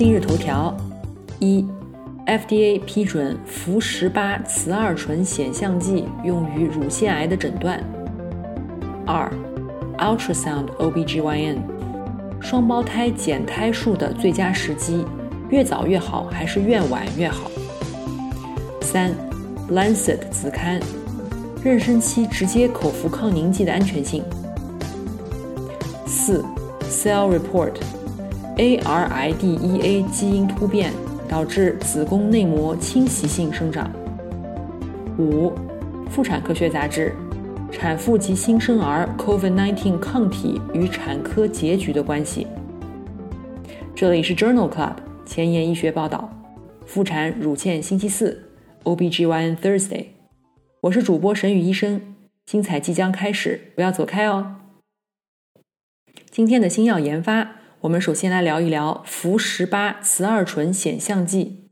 今日头条：一，FDA 批准氟十八雌二醇显像剂用于乳腺癌的诊断。二，Ultrasound OBGYN，双胞胎减胎术的最佳时机，越早越好还是越晚越好？三。Lancet 子刊，妊娠期直接口服抗凝剂的安全性。四，Cell Report A R I D E A 基因突变导致子宫内膜侵袭性生长。五，妇产科学杂志，产妇及新生儿 COVID-19 抗体与产科结局的关系。这里是 Journal Club 前沿医学报道，妇产乳腺星期四。OBGYN Thursday，我是主播沈宇医生，精彩即将开始，不要走开哦。今天的新药研发，我们首先来聊一聊氟十八雌二醇显像剂。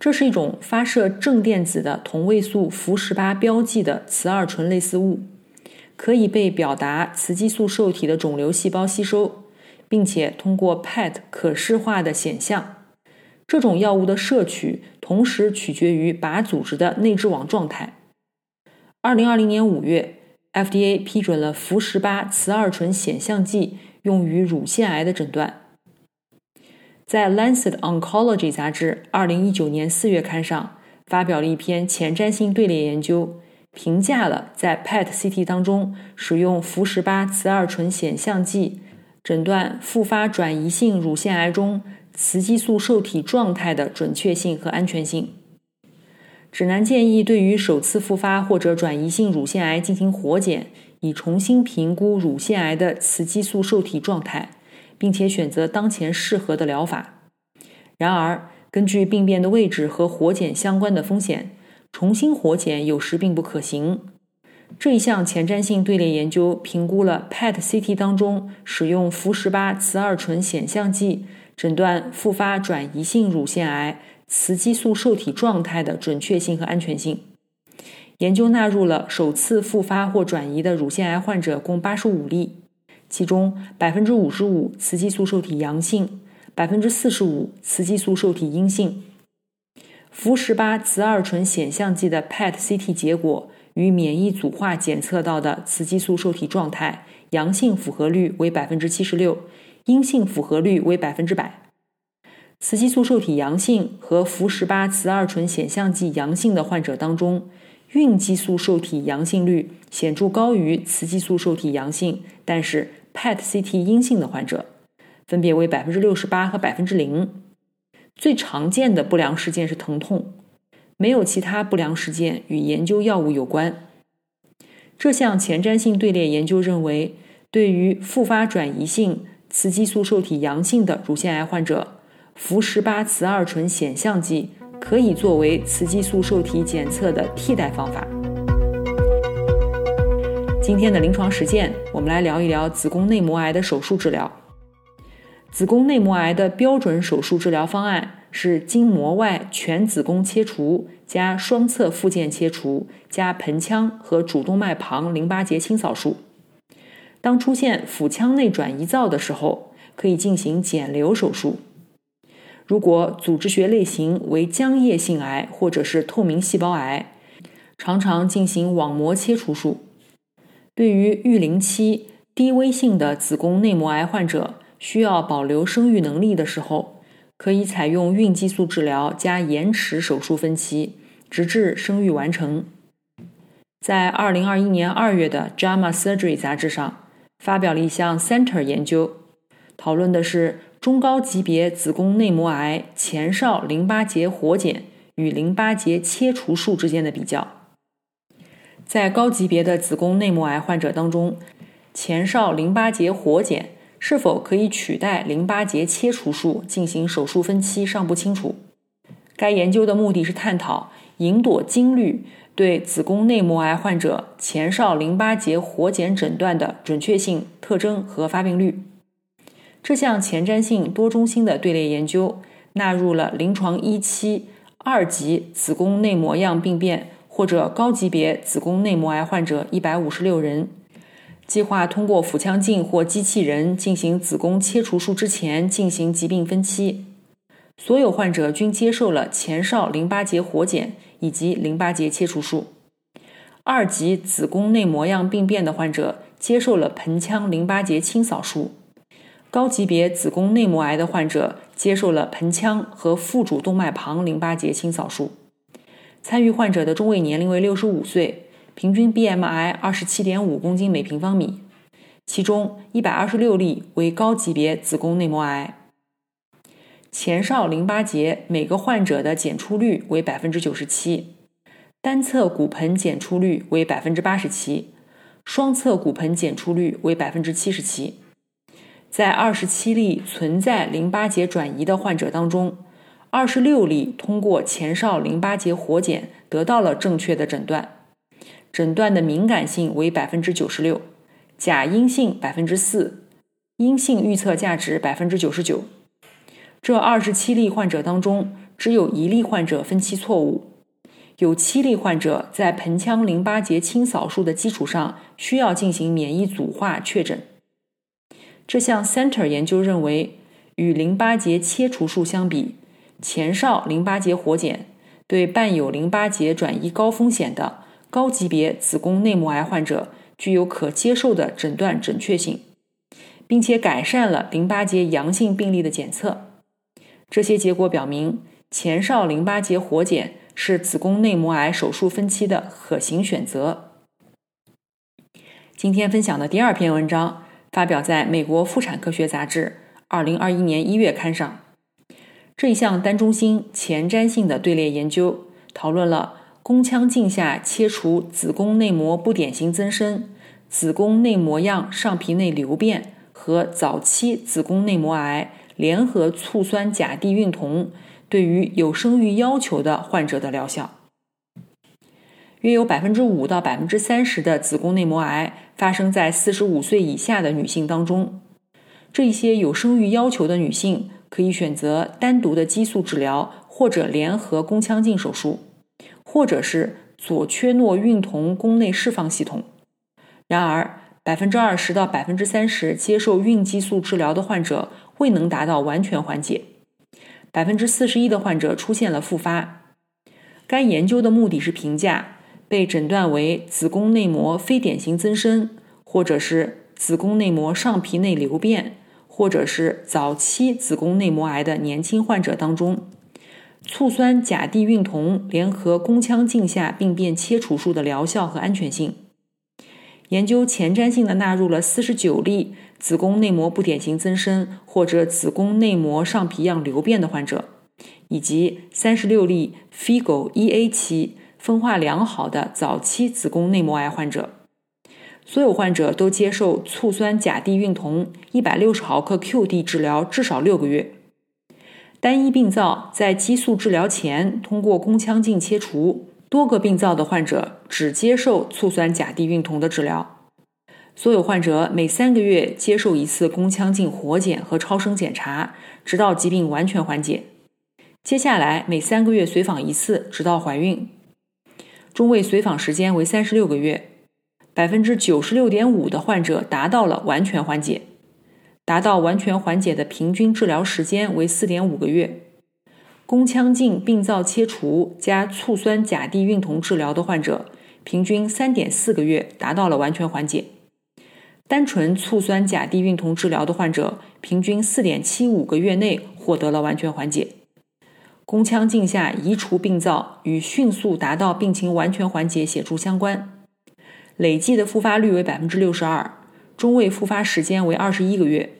这是一种发射正电子的同位素氟十八标记的雌二醇类似物，可以被表达雌激素受体的肿瘤细胞吸收，并且通过 PET 可视化的显像。这种药物的摄取同时取决于靶组织的内质网状态。二零二零年五月，FDA 批准了氟十八雌二醇显像剂用于乳腺癌的诊断。在《Lancet Oncology》杂志二零一九年四月刊上发表了一篇前瞻性队列研究，评价了在 PET-CT 当中使用氟十八雌二醇显像剂诊断复发转移性乳腺癌中。雌激素受体状态的准确性和安全性。指南建议对于首次复发或者转移性乳腺癌进行活检，以重新评估乳腺癌的雌激素受体状态，并且选择当前适合的疗法。然而，根据病变的位置和活检相关的风险，重新活检有时并不可行。这一项前瞻性队列研究评估了 PET-CT 当中使用氟十八雌二醇显像剂。诊断复发转移性乳腺癌雌激素受体状态的准确性和安全性。研究纳入了首次复发或转移的乳腺癌患者共八十五例，其中百分之五十五雌激素受体阳性，百分之四十五雌激素受体阴性。氟十八雌二醇显像剂的 PET-CT 结果与免疫组化检测到的雌激素受体状态阳性符合率为百分之七十六。阴性符合率为百分之百，雌激素受体阳性和氟十八雌二醇显像剂阳性的患者当中，孕激素受体阳性率显著高于雌激素受体阳性，但是 PET-CT 阴性的患者，分别为百分之六十八和百分之零。最常见的不良事件是疼痛，没有其他不良事件与研究药物有关。这项前瞻性队列研究认为，对于复发转移性。雌激素受体阳性的乳腺癌患者，氟十八雌二醇显像剂可以作为雌激素受体检测的替代方法。今天的临床实践，我们来聊一聊子宫内膜癌的手术治疗。子宫内膜癌的标准手术治疗方案是经膜外全子宫切除加双侧附件切除加盆腔和主动脉旁淋巴结清扫术。当出现腹腔内转移灶的时候，可以进行减瘤手术。如果组织学类型为浆液性癌或者是透明细胞癌，常常进行网膜切除术。对于育龄期低危性的子宫内膜癌患者，需要保留生育能力的时候，可以采用孕激素治疗加延迟手术分期，直至生育完成。在二零二一年二月的《JAMA Surgery》杂志上。发表了一项 Center 研究，讨论的是中高级别子宫内膜癌前哨淋巴结活检与淋巴结切除术之间的比较。在高级别的子宫内膜癌患者当中，前哨淋巴结活检是否可以取代淋巴结切除术进行手术分期尚不清楚。该研究的目的是探讨吲哚金率对子宫内膜癌患者前哨淋巴结活检诊断的准确性、特征和发病率。这项前瞻性多中心的队列研究纳入了临床一期二级子宫内膜样病变或者高级别子宫内膜癌患者一百五十六人，计划通过腹腔镜或机器人进行子宫切除术之前进行疾病分期。所有患者均接受了前哨淋巴结活检以及淋巴结切除术。二级子宫内膜样病变的患者接受了盆腔淋巴结清扫术。高级别子宫内膜癌的患者接受了盆腔和腹主动脉旁淋巴结清扫术。参与患者的中位年龄为六十五岁，平均 BMI 二十七点五公斤每平方米，其中一百二十六例为高级别子宫内膜癌。前哨淋巴结每个患者的检出率为百分之九十七，单侧骨盆检出率为百分之八十七，双侧骨盆检出率为百分之七十七。在二十七例存在淋巴结转移的患者当中，二十六例通过前哨淋巴结活检得到了正确的诊断，诊断的敏感性为百分之九十六，假阴性百分之四，阴性预测价值百分之九十九。这二十七例患者当中，只有一例患者分期错误，有七例患者在盆腔淋巴结清扫术的基础上需要进行免疫组化确诊。这项 Center 研究认为，与淋巴结切除术相比，前哨淋巴结活检对伴有淋巴结转移高风险的高级别子宫内膜癌患者具有可接受的诊断准确性，并且改善了淋巴结阳性病例的检测。这些结果表明，前哨淋巴结活检是子宫内膜癌手术分期的可行选择。今天分享的第二篇文章发表在美国妇产科学杂志二零二一年一月刊上。这一项单中心前瞻性的队列研究讨论了宫腔镜下切除子宫内膜不典型增生、子宫内膜样上皮内瘤变和早期子宫内膜癌。联合醋酸甲地孕酮对于有生育要求的患者的疗效，约有百分之五到百分之三十的子宫内膜癌发生在四十五岁以下的女性当中。这些有生育要求的女性可以选择单独的激素治疗，或者联合宫腔镜手术，或者是左缺诺孕酮宫内释放系统。然而，百分之二十到百分之三十接受孕激素治疗的患者。未能达到完全缓解，百分之四十一的患者出现了复发。该研究的目的是评价被诊断为子宫内膜非典型增生，或者是子宫内膜上皮内瘤变，或者是早期子宫内膜癌的年轻患者当中，醋酸甲地孕酮联合宫腔镜下病变切除术的疗效和安全性。研究前瞻性的纳入了四十九例。子宫内膜不典型增生或者子宫内膜上皮样瘤变的患者，以及三十六例 FIGO 1A 期分化良好的早期子宫内膜癌患者，所有患者都接受醋酸甲地孕酮一百六十毫克 QD 治疗至少六个月。单一病灶在激素治疗前通过宫腔镜切除，多个病灶的患者只接受醋酸甲地孕酮的治疗。所有患者每三个月接受一次宫腔镜活检和超声检查，直到疾病完全缓解。接下来每三个月随访一次，直到怀孕。中位随访时间为三十六个月。百分之九十六点五的患者达到了完全缓解，达到完全缓解的平均治疗时间为四点五个月。宫腔镜病灶切除加醋酸甲地孕酮治疗的患者，平均三点四个月达到了完全缓解。单纯醋酸甲地孕酮治疗的患者，平均四点七五个月内获得了完全缓解。宫腔镜下移除病灶与迅速达到病情完全缓解显著相关。累计的复发率为百分之六十二，中位复发时间为二十一个月。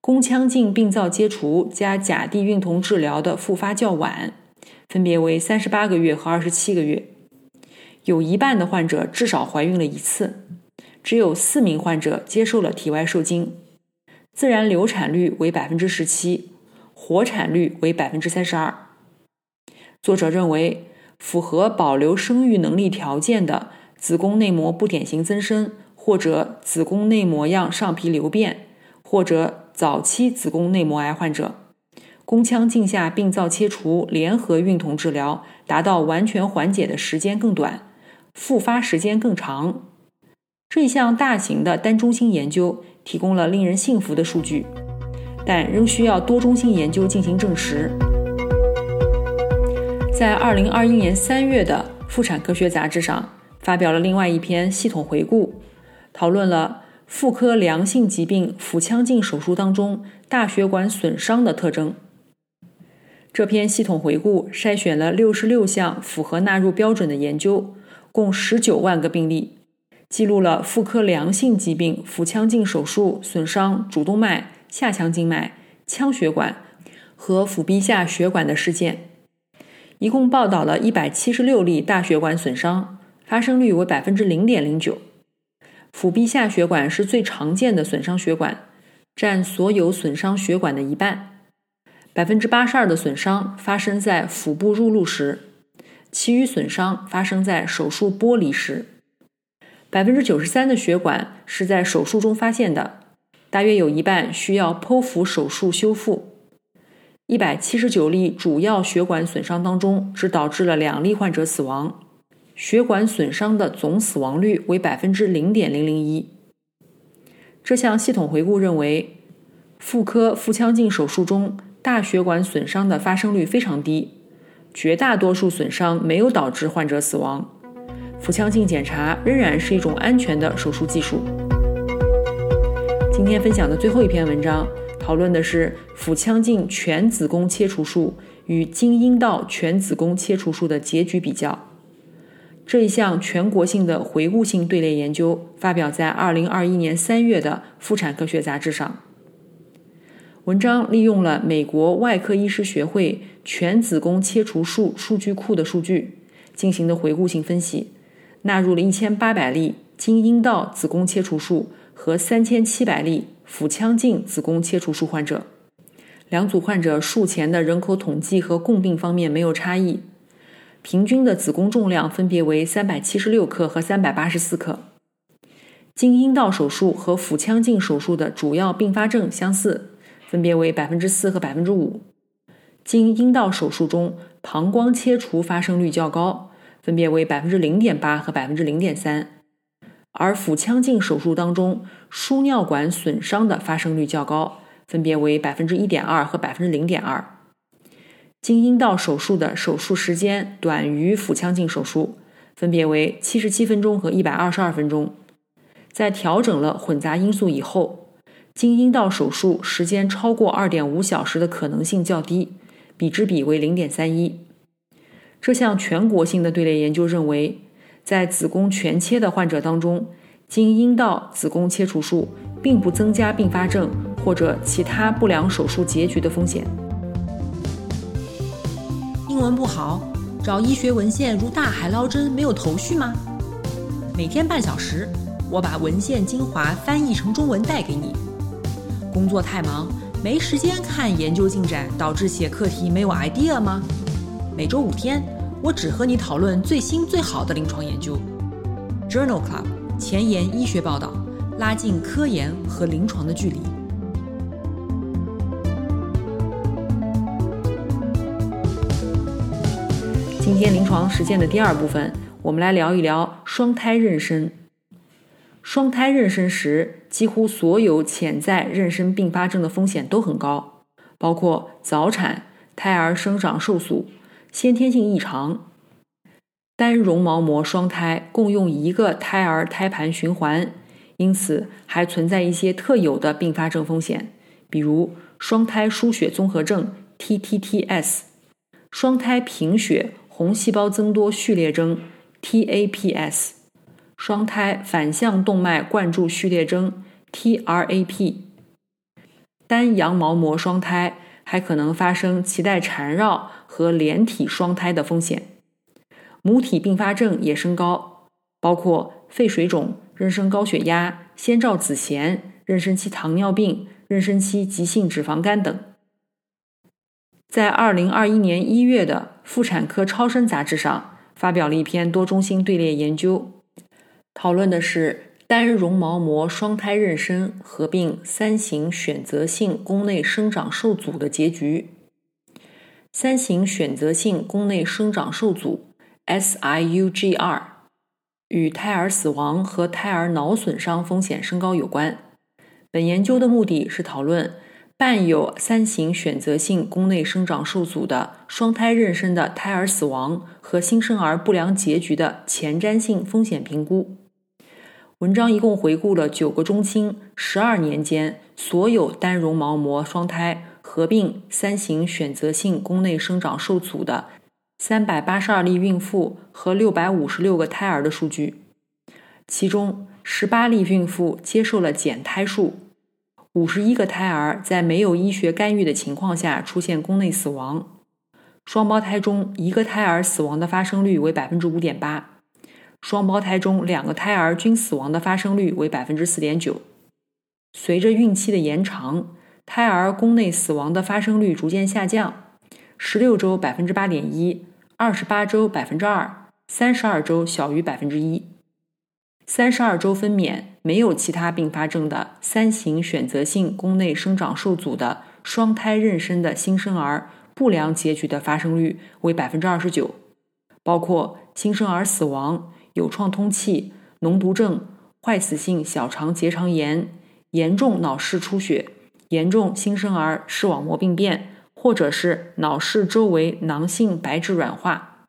宫腔镜病灶切除加甲地孕酮治疗的复发较晚，分别为三十八个月和二十七个月。有一半的患者至少怀孕了一次。只有四名患者接受了体外受精，自然流产率为百分之十七，活产率为百分之三十二。作者认为，符合保留生育能力条件的子宫内膜不典型增生，或者子宫内膜样上皮瘤变，或者早期子宫内膜癌患者，宫腔镜下病灶切除联合孕酮治疗达到完全缓解的时间更短，复发时间更长。这项大型的单中心研究提供了令人信服的数据，但仍需要多中心研究进行证实。在二零二一年三月的《妇产科学杂志》上发表了另外一篇系统回顾，讨论了妇科良性疾病腹腔镜手术当中大血管损伤的特征。这篇系统回顾筛选了六十六项符合纳入标准的研究，共十九万个病例，记录了妇科良性疾病腹腔镜手术损伤主动脉、下腔静脉、腔血管和腹壁下血管的事件。一共报道了一百七十六例大血管损伤，发生率为百分之零点零九。腹壁下血管是最常见的损伤血管，占所有损伤血管的一半。百分之八十二的损伤发生在腹部入路时，其余损伤发生在手术剥离时。百分之九十三的血管是在手术中发现的，大约有一半需要剖腹手术修复。一百七十九例主要血管损伤当中，只导致了两例患者死亡，血管损伤的总死亡率为百分之零点零零一。这项系统回顾认为，妇科腹腔镜手术中大血管损伤的发生率非常低，绝大多数损伤没有导致患者死亡，腹腔镜检查仍然是一种安全的手术技术。今天分享的最后一篇文章。讨论的是腹腔镜全子宫切除术与经阴道全子宫切除术的结局比较。这一项全国性的回顾性队列研究发表在2021年3月的《妇产科学杂志》上。文章利用了美国外科医师学会全子宫切除术数据库的数据进行的回顾性分析，纳入了1800例经阴道子宫切除术和3700例。腹腔镜子宫切除术患者，两组患者术前的人口统计和共病方面没有差异，平均的子宫重量分别为三百七十六克和三百八十四克。经阴道手术和腹腔镜手术的主要并发症相似，分别为百分之四和百分之五。经阴道手术中，膀胱切除发生率较高，分别为百分之零点八和百分之零点三。而腹腔镜手术当中，输尿管损伤的发生率较高，分别为百分之一点二和百分之零点二。经阴道手术的手术时间短于腹腔镜手术，分别为七十七分钟和一百二十二分钟。在调整了混杂因素以后，经阴道手术时间超过二点五小时的可能性较低，比之比为零点三一。这项全国性的队列研究认为。在子宫全切的患者当中，经阴道子宫切除术并不增加并发症或者其他不良手术结局的风险。英文不好，找医学文献如大海捞针，没有头绪吗？每天半小时，我把文献精华翻译成中文带给你。工作太忙，没时间看研究进展，导致写课题没有 idea 吗？每周五天。我只和你讨论最新最好的临床研究。Journal Club 前沿医学报道，拉近科研和临床的距离。今天临床实践的第二部分，我们来聊一聊双胎妊娠。双胎妊娠时，几乎所有潜在妊娠并发症的风险都很高，包括早产、胎儿生长受阻。先天性异常，单绒毛膜双胎共用一个胎儿胎盘循环，因此还存在一些特有的并发症风险，比如双胎输血综合症 （TTTS）、双胎贫血红细胞增多序列征 （TAPS）、双胎反向动脉灌注序列征 （TRAP）。单羊毛膜双胎还可能发生脐带缠绕。和连体双胎的风险，母体并发症也升高，包括肺水肿、妊娠高血压、先兆子痫、妊娠期糖尿病、妊娠期急性脂肪肝等。在二零二一年一月的《妇产科超声》杂志上，发表了一篇多中心队列研究，讨论的是单绒毛膜双胎妊娠合并三型选择性宫内生长受阻的结局。三型选择性宫内生长受阻 （SIUGR） 与胎儿死亡和胎儿脑损伤风险升高有关。本研究的目的是讨论。伴有三型选择性宫内生长受阻的双胎妊娠的胎儿死亡和新生儿不良结局的前瞻性风险评估。文章一共回顾了九个中心十二年间所有单绒毛膜双胎合并三型选择性宫内生长受阻的三百八十二例孕妇和六百五十六个胎儿的数据，其中十八例孕妇接受了减胎术。五十一个胎儿在没有医学干预的情况下出现宫内死亡，双胞胎中一个胎儿死亡的发生率为百分之五点八，双胞胎中两个胎儿均死亡的发生率为百分之四点九。随着孕期的延长，胎儿宫内死亡的发生率逐渐下降，十六周百分之八点一，二十八周百分之二，三十二周小于百分之一。三十二周分娩没有其他并发症的三型选择性宫内生长受阻的双胎妊娠的新生儿不良结局的发生率为百分之二十九，包括新生儿死亡、有创通气、脓毒症、坏死性小肠结肠炎、严重脑室出血、严重新生儿视网膜病变，或者是脑室周围囊性白质软化。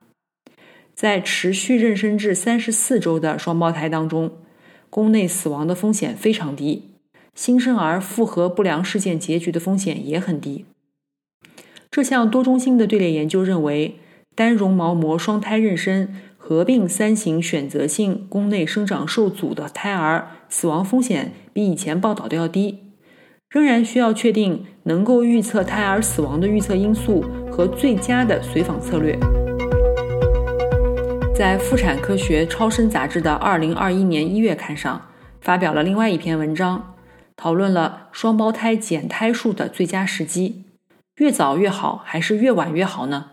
在持续妊娠至三十四周的双胞胎当中，宫内死亡的风险非常低，新生儿复合不良事件结局的风险也很低。这项多中心的队列研究认为，单绒毛膜双胎妊娠合并三型选择性宫内生长受阻的胎儿死亡风险比以前报道的要低。仍然需要确定能够预测胎儿死亡的预测因素和最佳的随访策略。在《妇产科学超声》杂志的2021年1月刊上，发表了另外一篇文章，讨论了双胞胎减胎术的最佳时机，越早越好还是越晚越好呢？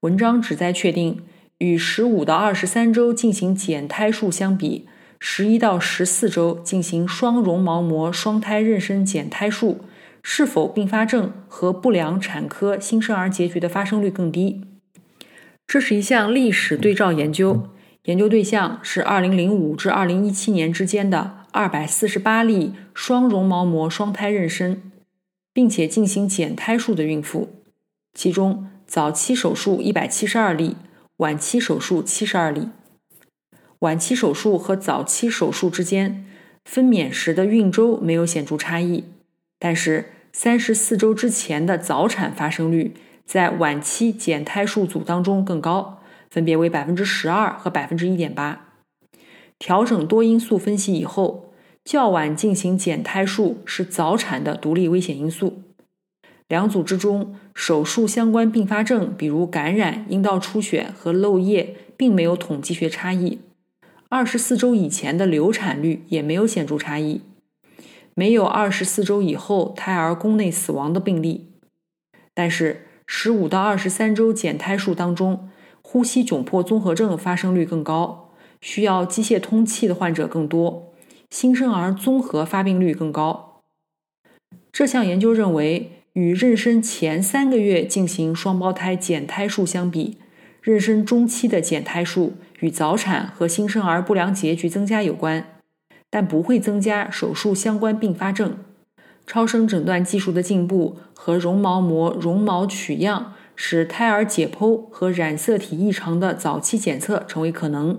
文章旨在确定，与15到23周进行减胎术相比，11到14周进行双绒毛膜双胎妊娠减胎术，是否并发症和不良产科新生儿结局的发生率更低。这是一项历史对照研究，研究对象是2005至2017年之间的248例双绒毛膜双胎妊娠，并且进行减胎术的孕妇，其中早期手术172例，晚期手术72例。晚期手术和早期手术之间分娩时的孕周没有显著差异，但是34周之前的早产发生率。在晚期减胎术组当中更高，分别为百分之十二和百分之一点八。调整多因素分析以后，较晚进行减胎术是早产的独立危险因素。两组之中，手术相关并发症，比如感染、阴道出血和漏液，并没有统计学差异。二十四周以前的流产率也没有显著差异，没有二十四周以后胎儿宫内死亡的病例，但是。十五到二十三周减胎术当中，呼吸窘迫综合症发生率更高，需要机械通气的患者更多，新生儿综合发病率更高。这项研究认为，与妊娠前三个月进行双胞胎减胎术相比，妊娠中期的减胎术与早产和新生儿不良结局增加有关，但不会增加手术相关并发症。超声诊断技术的进步和绒毛膜绒毛取样，使胎儿解剖和染色体异常的早期检测成为可能。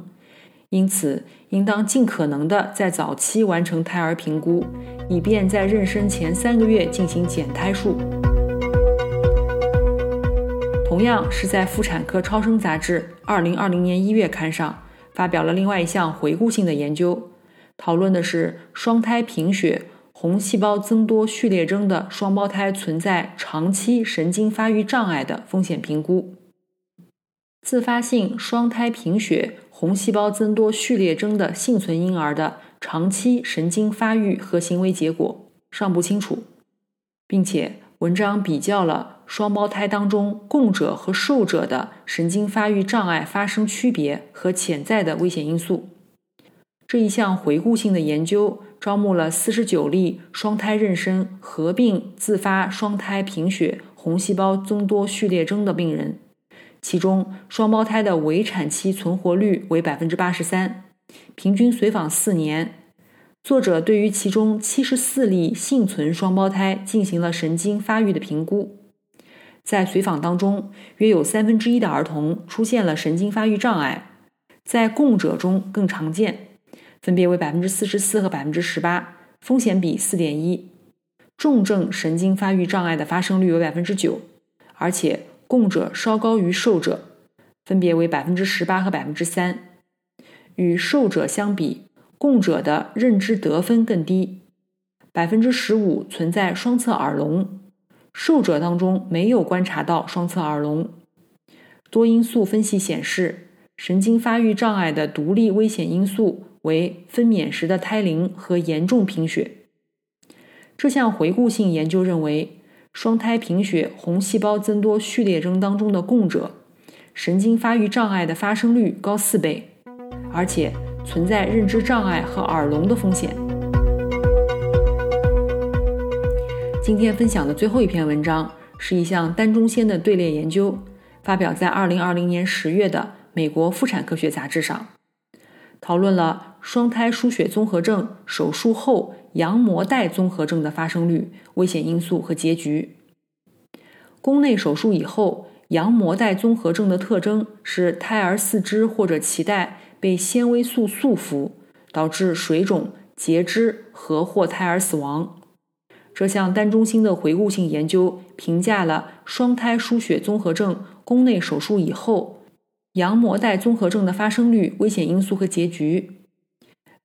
因此，应当尽可能的在早期完成胎儿评估，以便在妊娠前三个月进行减胎术。同样是在《妇产科超声》杂志2020年1月刊上发表了另外一项回顾性的研究，讨论的是双胎贫血。红细胞增多序列征的双胞胎存在长期神经发育障碍的风险评估。自发性双胎贫血红细胞增多序列征的幸存婴儿的长期神经发育和行为结果。尚不清楚，并且文章比较了双胞胎当中供者和受者的神经发育障碍发生区别和潜在的危险因素。这一项回顾性的研究招募了四十九例双胎妊娠合并自发双胎贫血红细胞增多序列征的病人。其中，双胞胎的围产期存活率为百分之八十三，平均随访四年。作者对于其中七十四例幸存双胞胎进行了神经发育的评估，在随访当中，约有三分之一的儿童出现了神经发育障碍，在供者中更常见，分别为百分之四十四和百分之十八，风险比四点一。重症神经发育障碍的发生率为百分之九，而且。供者稍高于受者，分别为百分之十八和百分之三。与受者相比，供者的认知得分更低，百分之十五存在双侧耳聋，受者当中没有观察到双侧耳聋。多因素分析显示，神经发育障碍的独立危险因素为分娩时的胎龄和严重贫血。这项回顾性研究认为。双胎贫血红细胞增多序列征当中的供者，神经发育障碍的发生率高四倍，而且存在认知障碍和耳聋的风险。今天分享的最后一篇文章是一项单中线的队列研究，发表在二零二零年十月的《美国妇产科学杂志》上，讨论了双胎输血综合症手术后。羊膜带综合症的发生率、危险因素和结局。宫内手术以后，羊膜带综合症的特征是胎儿四肢或者脐带被纤维素束缚，导致水肿、截肢和或胎儿死亡。这项单中心的回顾性研究评价了双胎输血综合症宫内手术以后羊膜带综合症的发生率、危险因素和结局。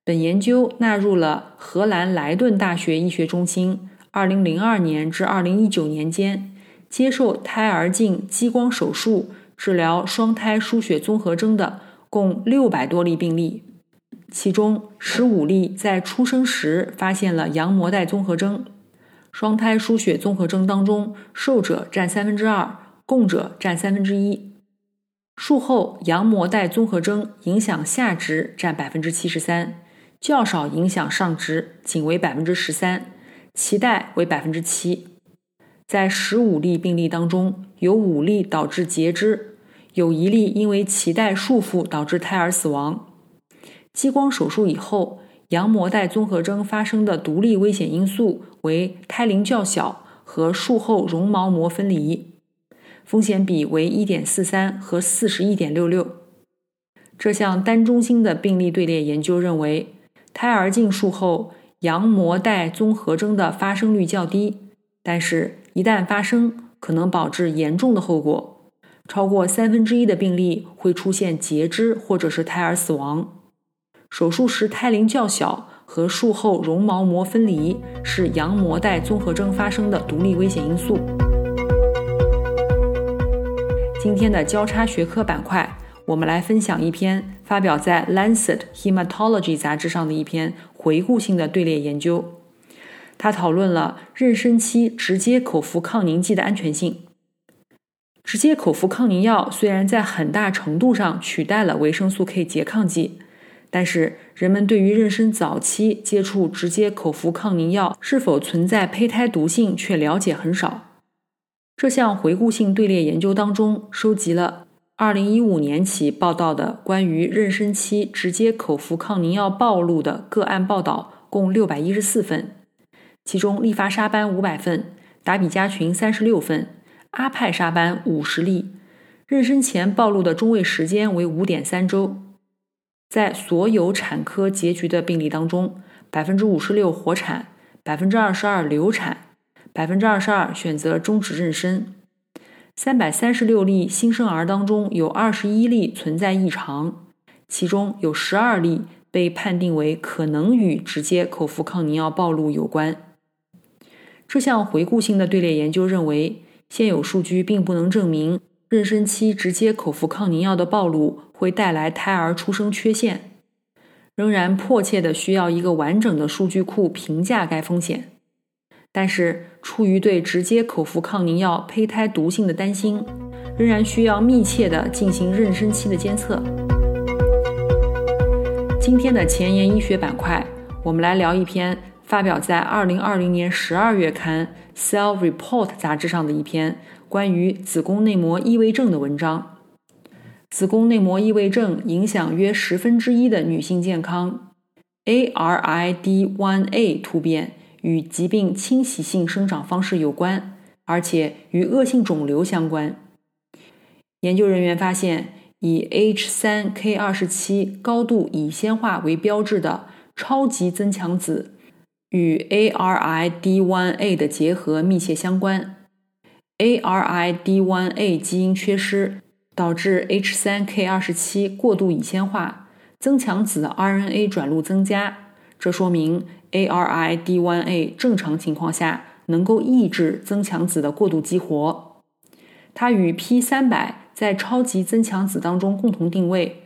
本研究纳入了荷兰莱顿大学医学中心2002年至2019年间接受胎儿镜激光手术治疗双胎输血综合征的共600多例病例，其中15例在出生时发现了羊膜带综合征。双胎输血综合征当中，受者占三分之二，供者占三分之一。术后羊膜带综合征影响下肢占百分之七十三。较少影响上肢，仅为百分之十三，脐带为百分之七。在十五例病例当中，有五例导致截肢，有一例因为脐带束缚导致胎儿死亡。激光手术以后，羊膜带综合征发生的独立危险因素为胎龄较小和术后绒毛膜分离，风险比为一点四三和四十一点六六。这项单中心的病例队列研究认为。胎儿镜术后羊膜带综合征的发生率较低，但是，一旦发生，可能导致严重的后果。超过三分之一的病例会出现截肢或者是胎儿死亡。手术时胎龄较小和术后绒毛膜分离是羊膜带综合征发生的独立危险因素。今天的交叉学科板块。我们来分享一篇发表在《Lancet Hematology》杂志上的一篇回顾性的队列研究。它讨论了妊娠期直接口服抗凝剂的安全性。直接口服抗凝药虽然在很大程度上取代了维生素 K 拮抗剂，但是人们对于妊娠早期接触直接口服抗凝药是否存在胚胎毒性却了解很少。这项回顾性队列研究当中收集了。二零一五年起报道的关于妊娠期直接口服抗凝药暴露的个案报道共六百一十四份，其中利伐沙班五百份，达比加群三十六份，阿派沙班五十例。妊娠前暴露的中位时间为五点三周。在所有产科结局的病例当中，百分之五十六活产，百分之二十二流产，百分之二十二选择终止妊娠。三百三十六例新生儿当中，有二十一例存在异常，其中有十二例被判定为可能与直接口服抗凝药暴露有关。这项回顾性的队列研究认为，现有数据并不能证明妊娠期直接口服抗凝药的暴露会带来胎儿出生缺陷，仍然迫切的需要一个完整的数据库评价该风险。但是出于对直接口服抗凝药胚胎毒性的担心，仍然需要密切的进行妊娠期的监测。今天的前沿医学板块，我们来聊一篇发表在2020年12月刊《Cell Report》杂志上的一篇关于子宫内膜异位症的文章。子宫内膜异位症影响约十分之一的女性健康。ARID1A 突变。与疾病侵袭性生长方式有关，而且与恶性肿瘤相关。研究人员发现，以 H3K27 高度乙酰化为标志的超级增强子与 ARID1A 的结合密切相关。ARID1A 基因缺失导致 H3K27 过度乙酰化，增强子 RNA 转录增加，这说明。ARID1A 正常情况下能够抑制增强子的过度激活，它与 P300 在超级增强子当中共同定位。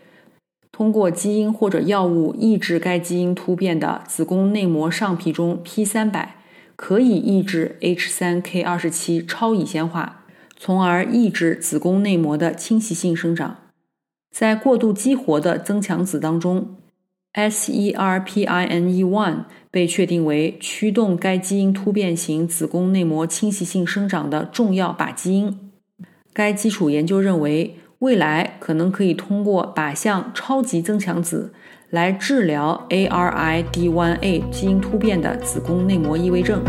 通过基因或者药物抑制该基因突变的子宫内膜上皮中 P300，可以抑制 H3K27 超乙酰化，从而抑制子宫内膜的侵袭性生长。在过度激活的增强子当中。SERPINE1 被确定为驱动该基因突变型子宫内膜侵袭性生长的重要靶基因。该基础研究认为，未来可能可以通过靶向超级增强子来治疗 ARID1A 基因突变的子宫内膜异位症。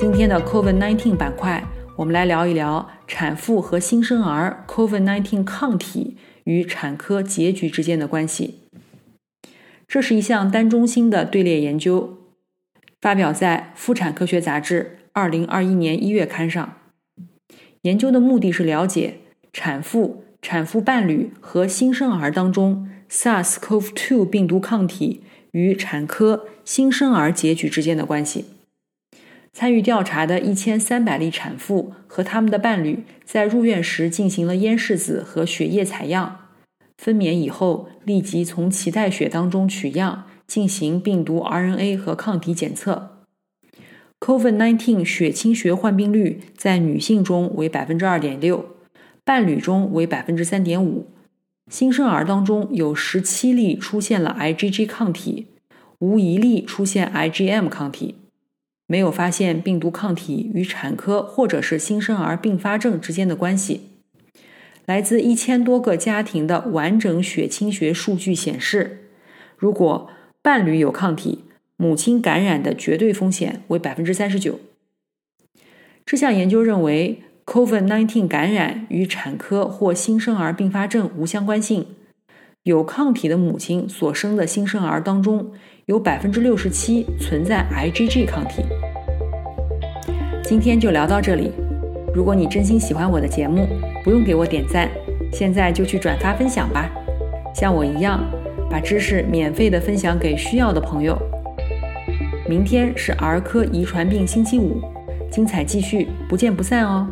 今天的 COVID-19 板块，我们来聊一聊产妇和新生儿 COVID-19 抗体。与产科结局之间的关系，这是一项单中心的队列研究，发表在《妇产科学杂志》二零二一年一月刊上。研究的目的是了解产妇、产妇伴侣和新生儿当中 SARS-CoV-2 病毒抗体与产科新生儿结局之间的关系。参与调查的一千三百例产妇和他们的伴侣，在入院时进行了咽拭子和血液采样，分娩以后立即从脐带血当中取样，进行病毒 RNA 和抗体检测。COVID-19 血清学患病率在女性中为百分之二点六，伴侣中为百分之三点五，新生儿当中有十七例出现了 IgG 抗体，无一例出现 IgM 抗体。没有发现病毒抗体与产科或者是新生儿并发症之间的关系。来自一千多个家庭的完整血清学数据显示，如果伴侣有抗体，母亲感染的绝对风险为百分之三十九。这项研究认为，COVID-19 感染与产科或新生儿并发症无相关性。有抗体的母亲所生的新生儿当中。有百分之六十七存在 IgG 抗体。今天就聊到这里。如果你真心喜欢我的节目，不用给我点赞，现在就去转发分享吧。像我一样，把知识免费的分享给需要的朋友。明天是儿科遗传病星期五，精彩继续，不见不散哦。